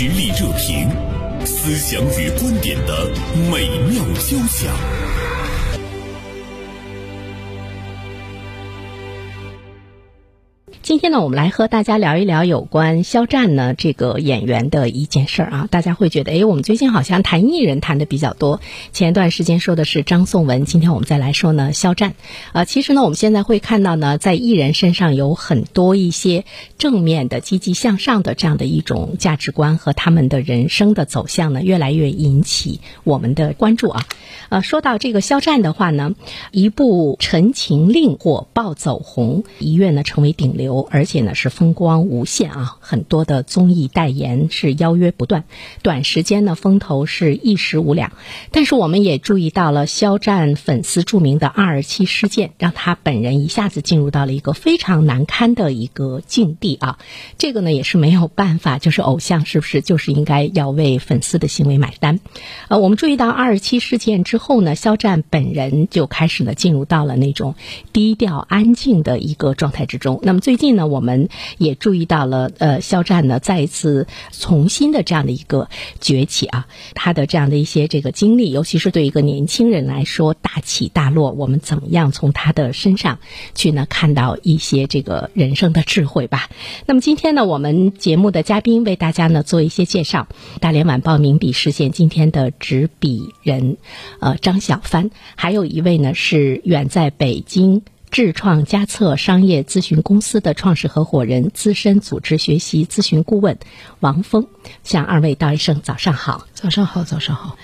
实力热评，思想与观点的美妙交响。今天呢，我们来和大家聊一聊有关肖战呢这个演员的一件事儿啊。大家会觉得，哎，我们最近好像谈艺人谈的比较多。前一段时间说的是张颂文，今天我们再来说呢肖战。啊，其实呢，我们现在会看到呢，在艺人身上有很多一些正面的、积极向上的这样的一种价值观和他们的人生的走向呢，越来越引起我们的关注啊。呃，说到这个肖战的话呢，一部《陈情令》火爆走红，一跃呢成为顶流。而且呢是风光无限啊，很多的综艺代言是邀约不断，短时间呢风头是一时无两。但是我们也注意到了肖战粉丝著名的二二七事件，让他本人一下子进入到了一个非常难堪的一个境地啊。这个呢也是没有办法，就是偶像是不是就是应该要为粉丝的行为买单？呃，我们注意到二二七事件之后呢，肖战本人就开始呢进入到了那种低调安静的一个状态之中。那么最近呢，我们也注意到了，呃，肖战呢再一次重新的这样的一个崛起啊，他的这样的一些这个经历，尤其是对一个年轻人来说大起大落，我们怎么样从他的身上去呢看到一些这个人生的智慧吧？那么今天呢，我们节目的嘉宾为大家呢做一些介绍，大连晚报名笔视线今天的执笔人，呃，张小帆，还有一位呢是远在北京。智创嘉策商业咨询公司的创始合伙人、资深组织学习咨询顾问王峰，向二位道一声早上好。早上好，早上好。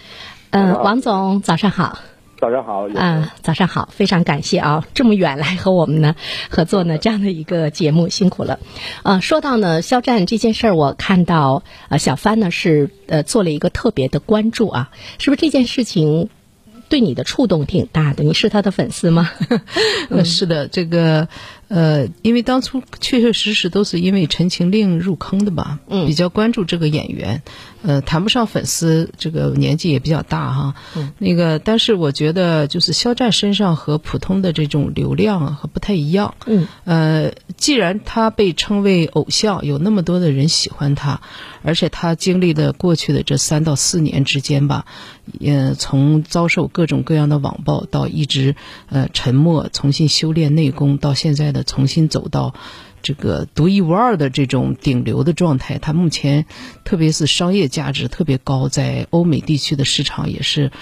嗯，王总，早上好。早上好。啊，早上好，非常感谢啊，这么远来和我们呢合作呢这样的一个节目，辛苦了。呃，说到呢肖战这件事儿，我看到呃小帆呢是呃做了一个特别的关注啊，是不是这件事情？对你的触动挺大的，你是他的粉丝吗？是的，这个呃，因为当初确确实实都是因为《陈情令》入坑的吧，嗯，比较关注这个演员，呃，谈不上粉丝，这个年纪也比较大哈，嗯，那个，但是我觉得就是肖战身上和普通的这种流量和不太一样，嗯，呃，既然他被称为偶像，有那么多的人喜欢他，而且他经历的过去的这三到四年之间吧。呃，从遭受各种各样的网暴，到一直呃沉默，重新修炼内功，到现在重新走到这个独一无二的这种顶流的状态，它目前特别是商业价值特别高，在欧美地区的市场也是。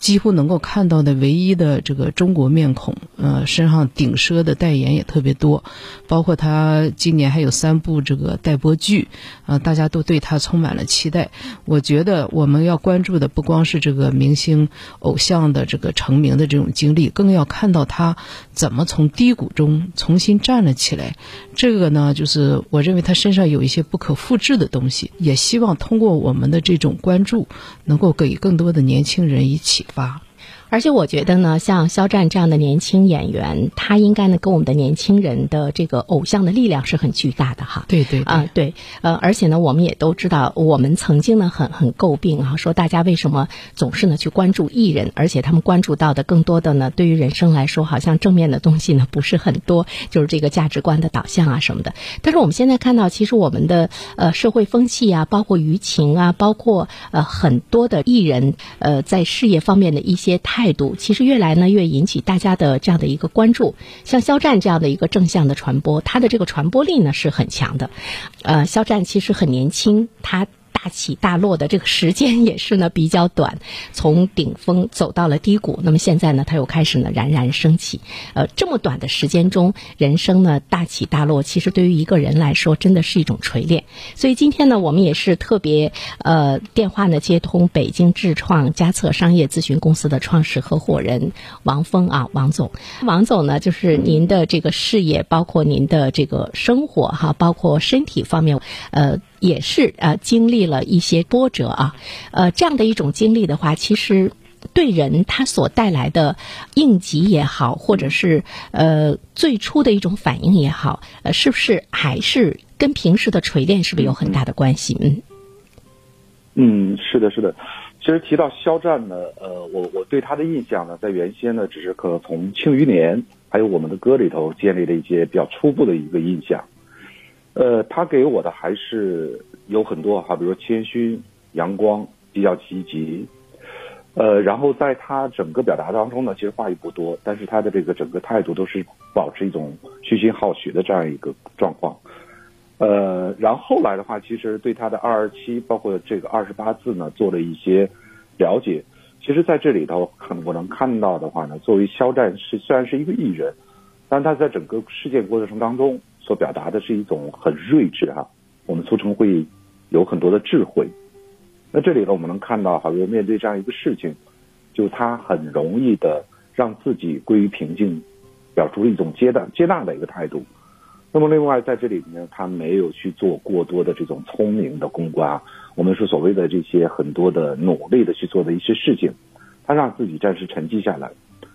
几乎能够看到的唯一的这个中国面孔，呃，身上顶奢的代言也特别多，包括他今年还有三部这个待播剧，啊，大家都对他充满了期待。我觉得我们要关注的不光是这个明星偶像的这个成名的这种经历，更要看到他怎么从低谷中重新站了起来。这个呢，就是我认为他身上有一些不可复制的东西，也希望通过我们的这种关注，能够给更多的年轻人一起发。而且我觉得呢，像肖战这样的年轻演员，他应该呢跟我们的年轻人的这个偶像的力量是很巨大的哈。对对啊，对，呃，而且呢，我们也都知道，我们曾经呢很很诟病啊，说大家为什么总是呢去关注艺人，而且他们关注到的更多的呢，对于人生来说，好像正面的东西呢不是很多，就是这个价值观的导向啊什么的。但是我们现在看到，其实我们的呃社会风气啊，包括舆情啊，包括呃很多的艺人呃在事业方面的一些态。态度其实越来呢越引起大家的这样的一个关注，像肖战这样的一个正向的传播，他的这个传播力呢是很强的。呃，肖战其实很年轻，他。大起大落的这个时间也是呢比较短，从顶峰走到了低谷。那么现在呢，他又开始呢冉冉升起。呃，这么短的时间中，人生呢大起大落，其实对于一个人来说，真的是一种锤炼。所以今天呢，我们也是特别呃电话呢接通北京智创嘉策商业咨询公司的创始合伙人王峰啊，王总。王总呢，就是您的这个事业，包括您的这个生活哈，包括身体方面，呃。也是呃经历了一些波折啊，呃这样的一种经历的话，其实对人他所带来的应急也好，或者是呃最初的一种反应也好，呃是不是还是跟平时的锤炼是不是有很大的关系？嗯，嗯，是的，是的。其实提到肖战呢，呃，我我对他的印象呢，在原先呢，只是可能从《庆余年》还有我们的歌里头建立了一些比较初步的一个印象。呃，他给我的还是有很多哈，比如说谦虚、阳光、比较积极。呃，然后在他整个表达当中呢，其实话语不多，但是他的这个整个态度都是保持一种虚心好学的这样一个状况。呃，然后后来的话，其实对他的二二七，包括这个二十八字呢，做了一些了解。其实，在这里头，可能我能看到的话呢，作为肖战是虽然是一个艺人，但他在整个事件过程当中所表达的是一种很睿智哈，我们俗称会有很多的智慧。那这里呢，我们能看到，好像面对这样一个事情，就他很容易的让自己归于平静，表出一种接纳接纳的一个态度。那么，另外在这里面，他没有去做过多的这种聪明的公关啊，我们说所谓的这些很多的努力的去做的一些事情，他让自己暂时沉寂下来。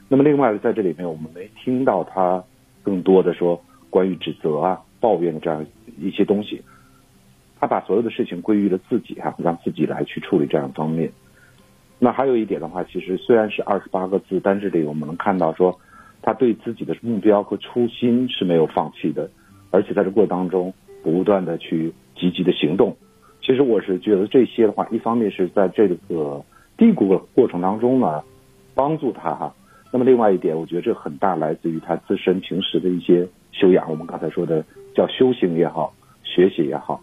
那么，另外在这里面，我们没听到他更多的说关于指责啊、抱怨的这样一些东西。他把所有的事情归于了自己哈，让自己来去处理这样方面。那还有一点的话，其实虽然是二十八个字，但是这里我们能看到说，他对自己的目标和初心是没有放弃的，而且在这过程当中不断的去积极的行动。其实我是觉得这些的话，一方面是在这个低谷的过程当中呢，帮助他哈。那么另外一点，我觉得这很大来自于他自身平时的一些修养。我们刚才说的叫修行也好，学习也好。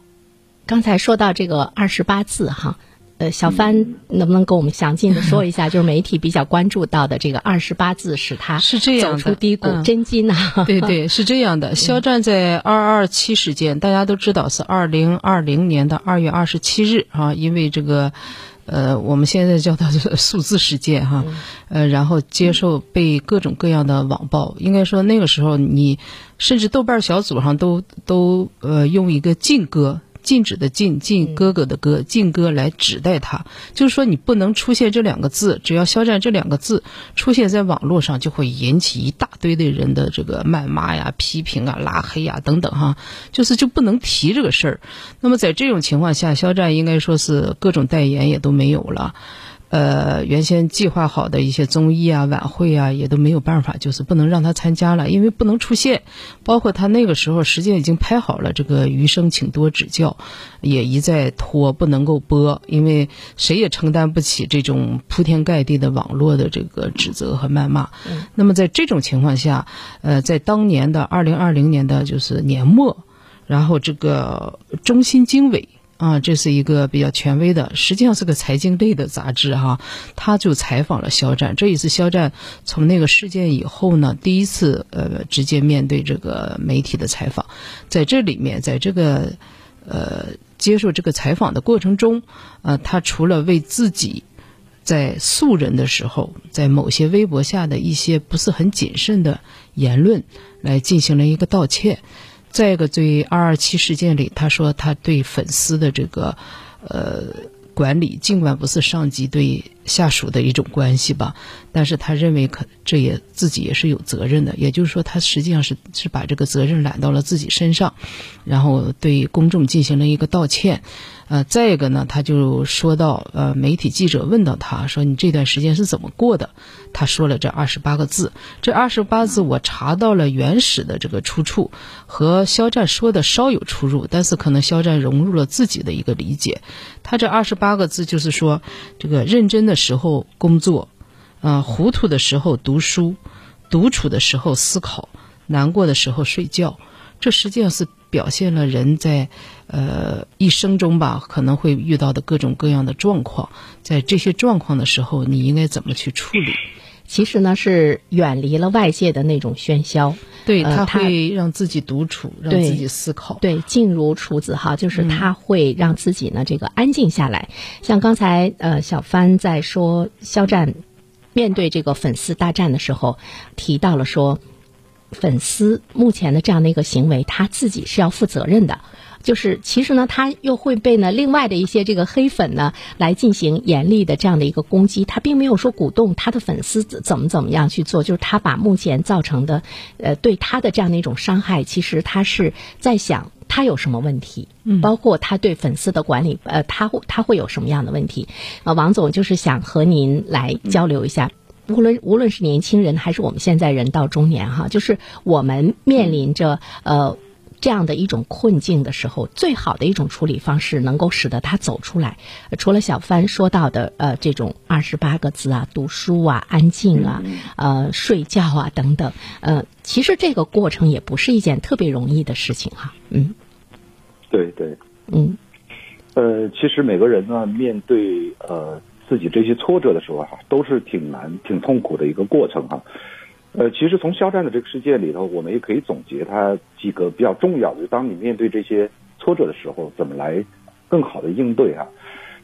刚才说到这个二十八字哈，呃，小帆能不能跟我们详尽的说一下，就是媒体比较关注到的这个二十八字使他是这样走出低谷真经呢？对对，是这样的。肖战在二二七事件，大家都知道是二零二零年的二月二十七日啊，因为这个呃，我们现在叫它数字世界哈，呃，然后接受被各种各样的网暴，应该说那个时候你甚至豆瓣小组上都都呃用一个禁歌。禁止的禁，禁哥哥的哥，禁哥来指代他，就是说你不能出现这两个字，只要肖战这两个字出现在网络上，就会引起一大堆的人的这个谩骂呀、批评啊、拉黑呀等等哈，就是就不能提这个事儿。那么在这种情况下，肖战应该说是各种代言也都没有了。呃，原先计划好的一些综艺啊、晚会啊，也都没有办法，就是不能让他参加了，因为不能出现。包括他那个时候，时间已经拍好了，这个余生请多指教，也一再拖，不能够播，因为谁也承担不起这种铺天盖地的网络的这个指责和谩骂。那么在这种情况下，呃，在当年的二零二零年的就是年末，然后这个中心经纬。啊，这是一个比较权威的，实际上是个财经类的杂志哈。他就采访了肖战，这也是肖战从那个事件以后呢，第一次呃直接面对这个媒体的采访。在这里面，在这个呃接受这个采访的过程中，呃，他除了为自己在素人的时候，在某些微博下的一些不是很谨慎的言论来进行了一个道歉。再一个，对二二七事件里，他说他对粉丝的这个，呃，管理，尽管不是上级对下属的一种关系吧，但是他认为可这也自己也是有责任的，也就是说，他实际上是是把这个责任揽到了自己身上，然后对公众进行了一个道歉。呃，再一个呢，他就说到，呃，媒体记者问到他说：“你这段时间是怎么过的？”他说了这二十八个字。这二十八字我查到了原始的这个出处，和肖战说的稍有出入，但是可能肖战融入了自己的一个理解。他这二十八个字就是说，这个认真的时候工作，啊，糊涂的时候读书，独处的时候思考，难过的时候睡觉。这实际上是。表现了人在，呃一生中吧可能会遇到的各种各样的状况，在这些状况的时候，你应该怎么去处理？其实呢，是远离了外界的那种喧嚣，对他会让自己独处，让自己思考，对，静如处子哈，就是他会让自己呢这个安静下来。像刚才呃小帆在说肖战面对这个粉丝大战的时候，提到了说。粉丝目前的这样的一个行为，他自己是要负责任的。就是其实呢，他又会被呢另外的一些这个黑粉呢来进行严厉的这样的一个攻击。他并没有说鼓动他的粉丝怎么怎么样去做，就是他把目前造成的呃对他的这样的一种伤害，其实他是在想他有什么问题，包括他对粉丝的管理，呃，他会他会有什么样的问题？呃，王总就是想和您来交流一下。无论无论是年轻人还是我们现在人到中年哈，就是我们面临着呃这样的一种困境的时候，最好的一种处理方式，能够使得他走出来。除了小帆说到的呃这种二十八个字啊，读书啊，安静啊，呃睡觉啊等等，呃，其实这个过程也不是一件特别容易的事情哈。嗯，对对，嗯，呃，其实每个人呢，面对呃自己这些挫折的时候哈，都是挺难、挺痛苦的一个过程哈。呃，其实从肖战的这个事件里头，我们也可以总结他几个比较重要的，就当你面对这些挫折的时候，怎么来更好的应对啊？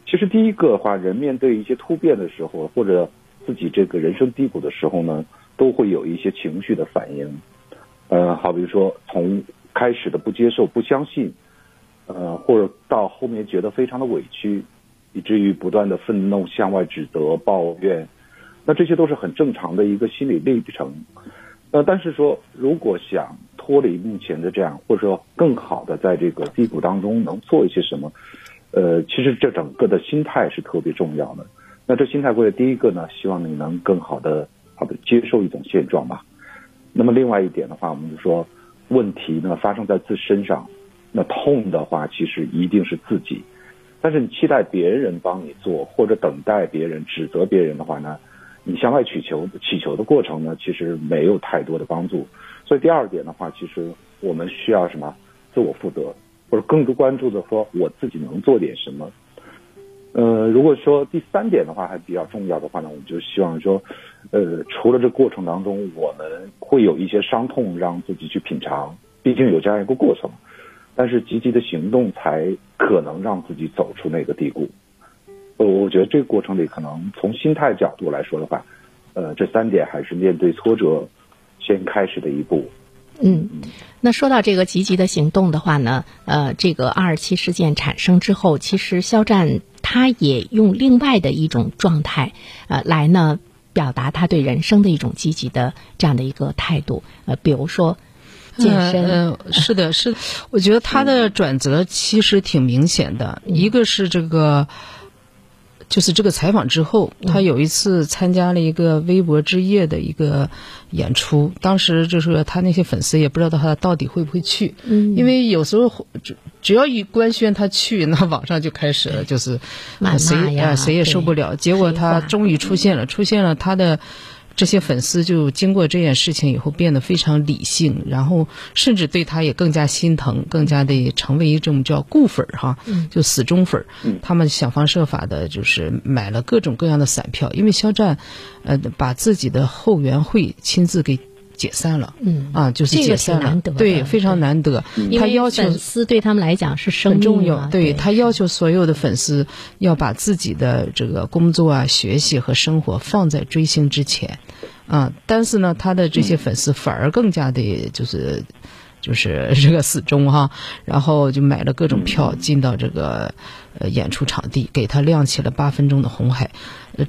其实第一个的话，人面对一些突变的时候，或者自己这个人生低谷的时候呢，都会有一些情绪的反应。呃，好比如说从开始的不接受、不相信，呃，或者到后面觉得非常的委屈，以至于不断的愤怒、向外指责、抱怨。那这些都是很正常的一个心理历程，呃，但是说如果想脱离目前的这样，或者说更好的在这个低谷当中能做一些什么，呃，其实这整个的心态是特别重要的。那这心态会第一个呢，希望你能更好的好的接受一种现状吧。那么另外一点的话，我们就说问题呢发生在自身上，那痛的话其实一定是自己，但是你期待别人帮你做，或者等待别人指责别人的话呢？你向外祈求祈求的过程呢，其实没有太多的帮助。所以第二点的话，其实我们需要什么？自我负责，或者更多关注的说，我自己能做点什么。呃，如果说第三点的话还比较重要的话呢，我们就希望说，呃，除了这过程当中我们会有一些伤痛让自己去品尝，毕竟有这样一个过程，但是积极的行动才可能让自己走出那个低谷。呃，我觉得这个过程里，可能从心态角度来说的话，呃，这三点还是面对挫折先开始的一步。嗯，那说到这个积极的行动的话呢，呃，这个二二七事件产生之后，其实肖战他也用另外的一种状态，呃，来呢表达他对人生的一种积极的这样的一个态度。呃，比如说健身，嗯，是的，是，我觉得他的转折其实挺明显的，一个是这个。就是这个采访之后，他有一次参加了一个微博之夜的一个演出，当时就是他那些粉丝也不知道他到底会不会去，因为有时候只只要一官宣他去，那网上就开始了，就是谁啊谁也受不了。结果他终于出现了，出现了他的。这些粉丝就经过这件事情以后变得非常理性，然后甚至对他也更加心疼，更加的成为一种叫固粉儿哈，就死忠粉儿。他们想方设法的，就是买了各种各样的散票，因为肖战，呃，把自己的后援会亲自给。解散了，嗯。啊，就是解散了，对，非常难得。他要求粉丝对他们来讲是很重要，对他要求所有的粉丝要把自己的这个工作啊、学习和生活放在追星之前，啊，但是呢，他的这些粉丝反而更加的，就是。就是 这个死忠哈，然后就买了各种票进到这个呃演出场地，给他亮起了八分钟的红海，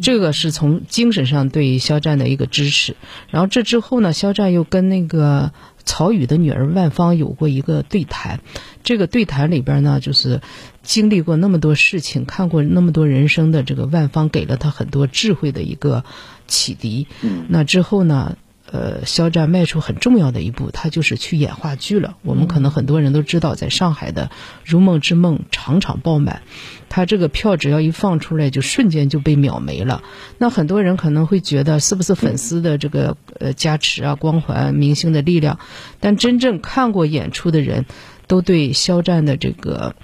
这个是从精神上对肖战的一个支持。然后这之后呢，肖战又跟那个曹禺的女儿万芳有过一个对谈，这个对谈里边呢，就是经历过那么多事情，看过那么多人生的这个万芳，给了他很多智慧的一个启迪。那之后呢？呃，肖战迈出很重要的一步，他就是去演话剧了。我们可能很多人都知道，在上海的《如梦之梦》场场爆满，他这个票只要一放出来，就瞬间就被秒没了。那很多人可能会觉得，是不是粉丝的这个呃加持啊、光环、明星的力量？但真正看过演出的人，都对肖战的这个。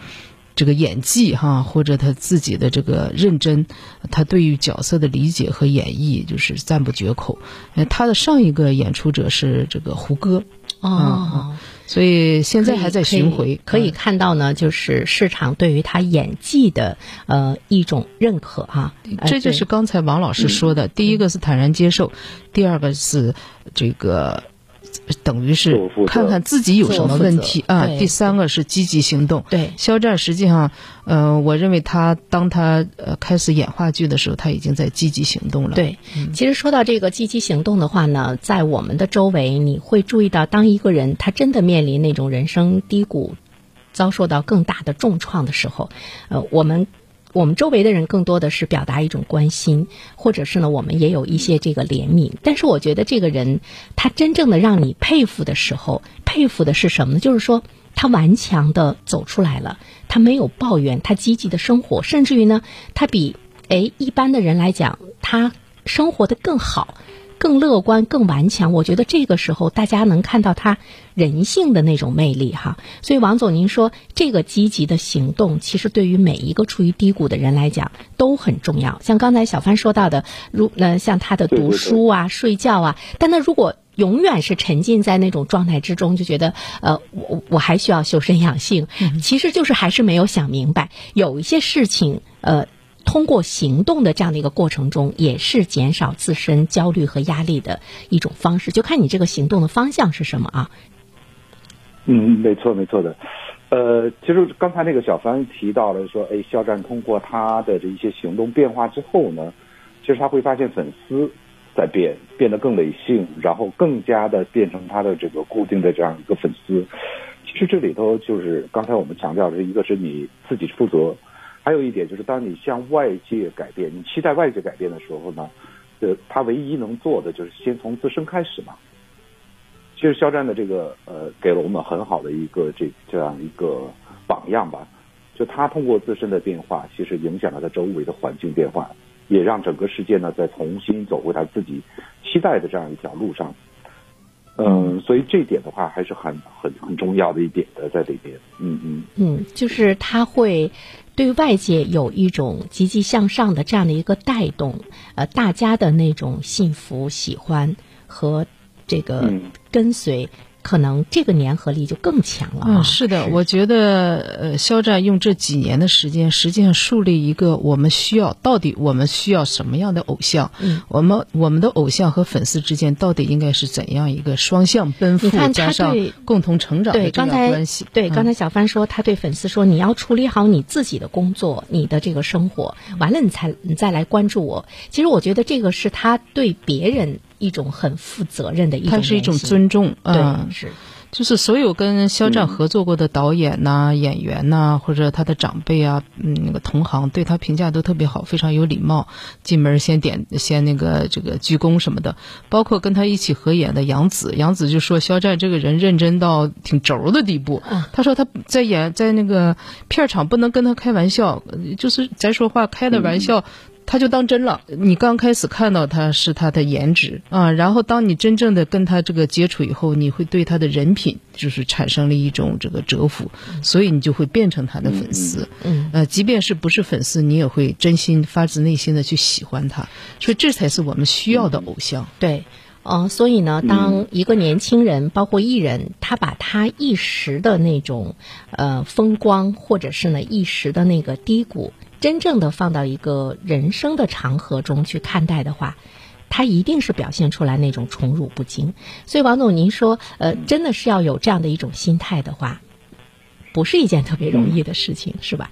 这个演技哈，或者他自己的这个认真，他对于角色的理解和演绎就是赞不绝口。他的上一个演出者是这个胡歌，哦，所以现在还在巡回，可以看到呢，就是市场对于他演技的呃一种认可哈。这就是刚才王老师说的，第一个是坦然接受，第二个是这个。等于是看看自己有什么问题啊。第三个是积极行动。对，肖战实际上，呃，我认为他当他呃开始演话剧的时候，他已经在积极行动了。对，其实说到这个积极行动的话呢，在我们的周围，你会注意到，当一个人他真的面临那种人生低谷，遭受到更大的重创的时候，呃，我们。我们周围的人更多的是表达一种关心，或者是呢，我们也有一些这个怜悯。但是我觉得这个人，他真正的让你佩服的时候，佩服的是什么呢？就是说，他顽强的走出来了，他没有抱怨，他积极的生活，甚至于呢，他比哎一般的人来讲，他生活的更好。更乐观、更顽强，我觉得这个时候大家能看到他人性的那种魅力哈。所以王总，您说这个积极的行动，其实对于每一个处于低谷的人来讲都很重要。像刚才小帆说到的，如呃像他的读书啊、睡觉啊，但他如果永远是沉浸在那种状态之中，就觉得呃我我还需要修身养性，其实就是还是没有想明白，有一些事情呃。通过行动的这样的一个过程中，也是减少自身焦虑和压力的一种方式。就看你这个行动的方向是什么啊？嗯，没错，没错的。呃，其实刚才那个小帆提到了说，哎，肖战通过他的这一些行动变化之后呢，其实他会发现粉丝在变，变得更理性，然后更加的变成他的这个固定的这样一个粉丝。其实这里头就是刚才我们强调的，一个是你自己负责。还有一点就是，当你向外界改变，你期待外界改变的时候呢，呃，他唯一能做的就是先从自身开始嘛。其实肖战的这个呃，给了我们很好的一个这这样一个榜样吧。就他通过自身的变化，其实影响了他周围的环境变化，也让整个世界呢再重新走回他自己期待的这样一条路上。嗯，所以这一点的话，还是很很很重要的一点的在里边。嗯嗯嗯，就是他会对外界有一种积极向上的这样的一个带动，呃，大家的那种幸福、喜欢和这个跟随。可能这个粘合力就更强了。嗯，是的，我觉得呃，肖战用这几年的时间，实际上树立一个我们需要到底我们需要什么样的偶像？嗯，我们我们的偶像和粉丝之间到底应该是怎样一个双向奔赴加上共同成长的这样关系？对，刚才小帆说他对粉丝说：“你要处理好你自己的工作，你的这个生活，完了你才你再来关注我。”其实我觉得这个是他对别人。一种很负责任的一种，它是一种尊重，嗯，是，就是所有跟肖战合作过的导演呐、演员呐，或者他的长辈啊，嗯，那个同行对他评价都特别好，非常有礼貌，进门先点先那个这个鞠躬什么的。包括跟他一起合演的杨紫，杨紫就说肖战这个人认真到挺轴的地步。他说他在演在那个片场不能跟他开玩笑，就是咱说话开的玩笑。他就当真了。你刚开始看到他是他的颜值啊，然后当你真正的跟他这个接触以后，你会对他的人品就是产生了一种这个折服，所以你就会变成他的粉丝。嗯，呃，即便是不是粉丝，你也会真心发自内心的去喜欢他。所以这才是我们需要的偶像。对，嗯，所以呢，当一个年轻人，包括艺人，他把他一时的那种呃风光，或者是呢一时的那个低谷。真正的放到一个人生的长河中去看待的话，他一定是表现出来那种宠辱不惊。所以王总，您说，呃，真的是要有这样的一种心态的话，不是一件特别容易的事情，是吧？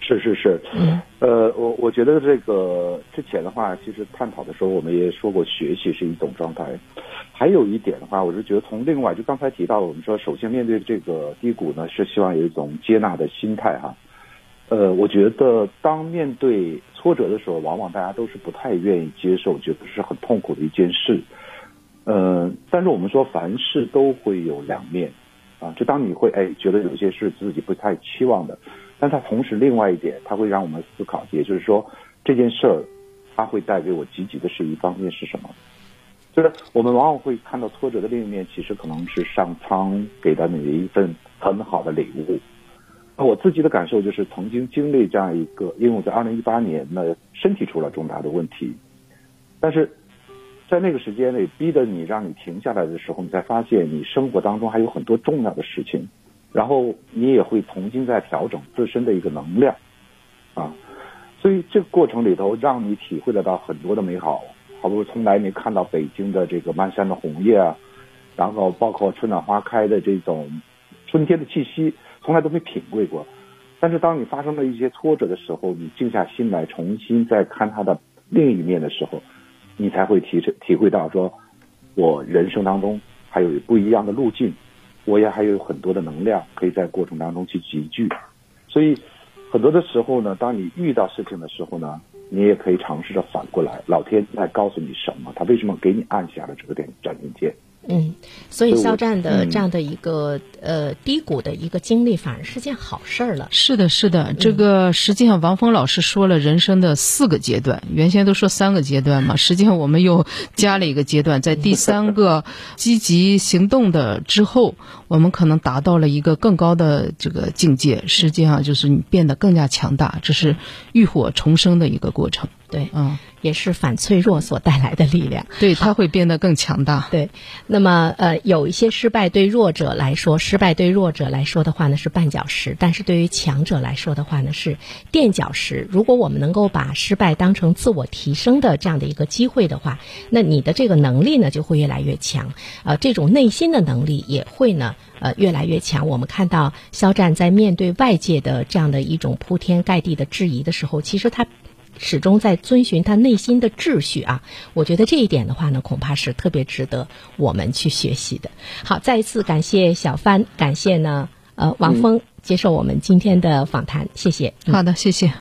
是是是，嗯，呃，我我觉得这个之前的话，其实探讨的时候，我们也说过，学习是一种状态。还有一点的话，我是觉得从另外，就刚才提到，我们说，首先面对这个低谷呢，是希望有一种接纳的心态哈。呃，我觉得当面对挫折的时候，往往大家都是不太愿意接受，觉得是很痛苦的一件事。呃，但是我们说凡事都会有两面，啊，就当你会哎觉得有些事自己不太期望的，但它同时另外一点，它会让我们思考，也就是说这件事儿它会带给我积极的是一方面是什么？就是我们往往会看到挫折的另一面，其实可能是上苍给到你的一份很好的礼物。我自己的感受就是，曾经经历这样一个，因为我在二零一八年呢，身体出了重大的问题，但是在那个时间内，逼得你让你停下来的时候，你才发现你生活当中还有很多重要的事情，然后你也会重新在调整自身的一个能量，啊，所以这个过程里头，让你体会得到很多的美好，好比从来没看到北京的这个漫山的红叶啊，然后包括春暖花开的这种春天的气息。从来都没品味过，但是当你发生了一些挫折的时候，你静下心来重新再看它的另一面的时候，你才会体体会到说，我人生当中还有不一样的路径，我也还有很多的能量可以在过程当中去集聚。所以很多的时候呢，当你遇到事情的时候呢，你也可以尝试着反过来，老天在告诉你什么，他为什么给你按下了这个点暂停键？嗯，所以肖战的嗯这样的一个、呃低谷的一个经历，反而是件好事儿了。是的，是的，这个实际上王峰老师说了人生的四个阶段，原先都说三个阶段嘛，实际上我们又加了一个阶段，在第三个积极行动的之后，我们可能达到了一个更高的这个境界，实际上就是你变得更加强大，这是浴火重生的一个过程。对，嗯，也是反脆弱所带来的力量。对，它会变得更强大。对，那么呃，有一些失败对弱者来说，失败对弱者来说的话呢是绊脚石，但是对于强者来说的话呢是垫脚石。如果我们能够把失败当成自我提升的这样的一个机会的话，那你的这个能力呢就会越来越强，呃，这种内心的能力也会呢呃越来越强。我们看到肖战在面对外界的这样的一种铺天盖地的质疑的时候，其实他。始终在遵循他内心的秩序啊，我觉得这一点的话呢，恐怕是特别值得我们去学习的。好，再一次感谢小帆，感谢呢呃王峰接受我们今天的访谈，谢谢。好的，谢谢。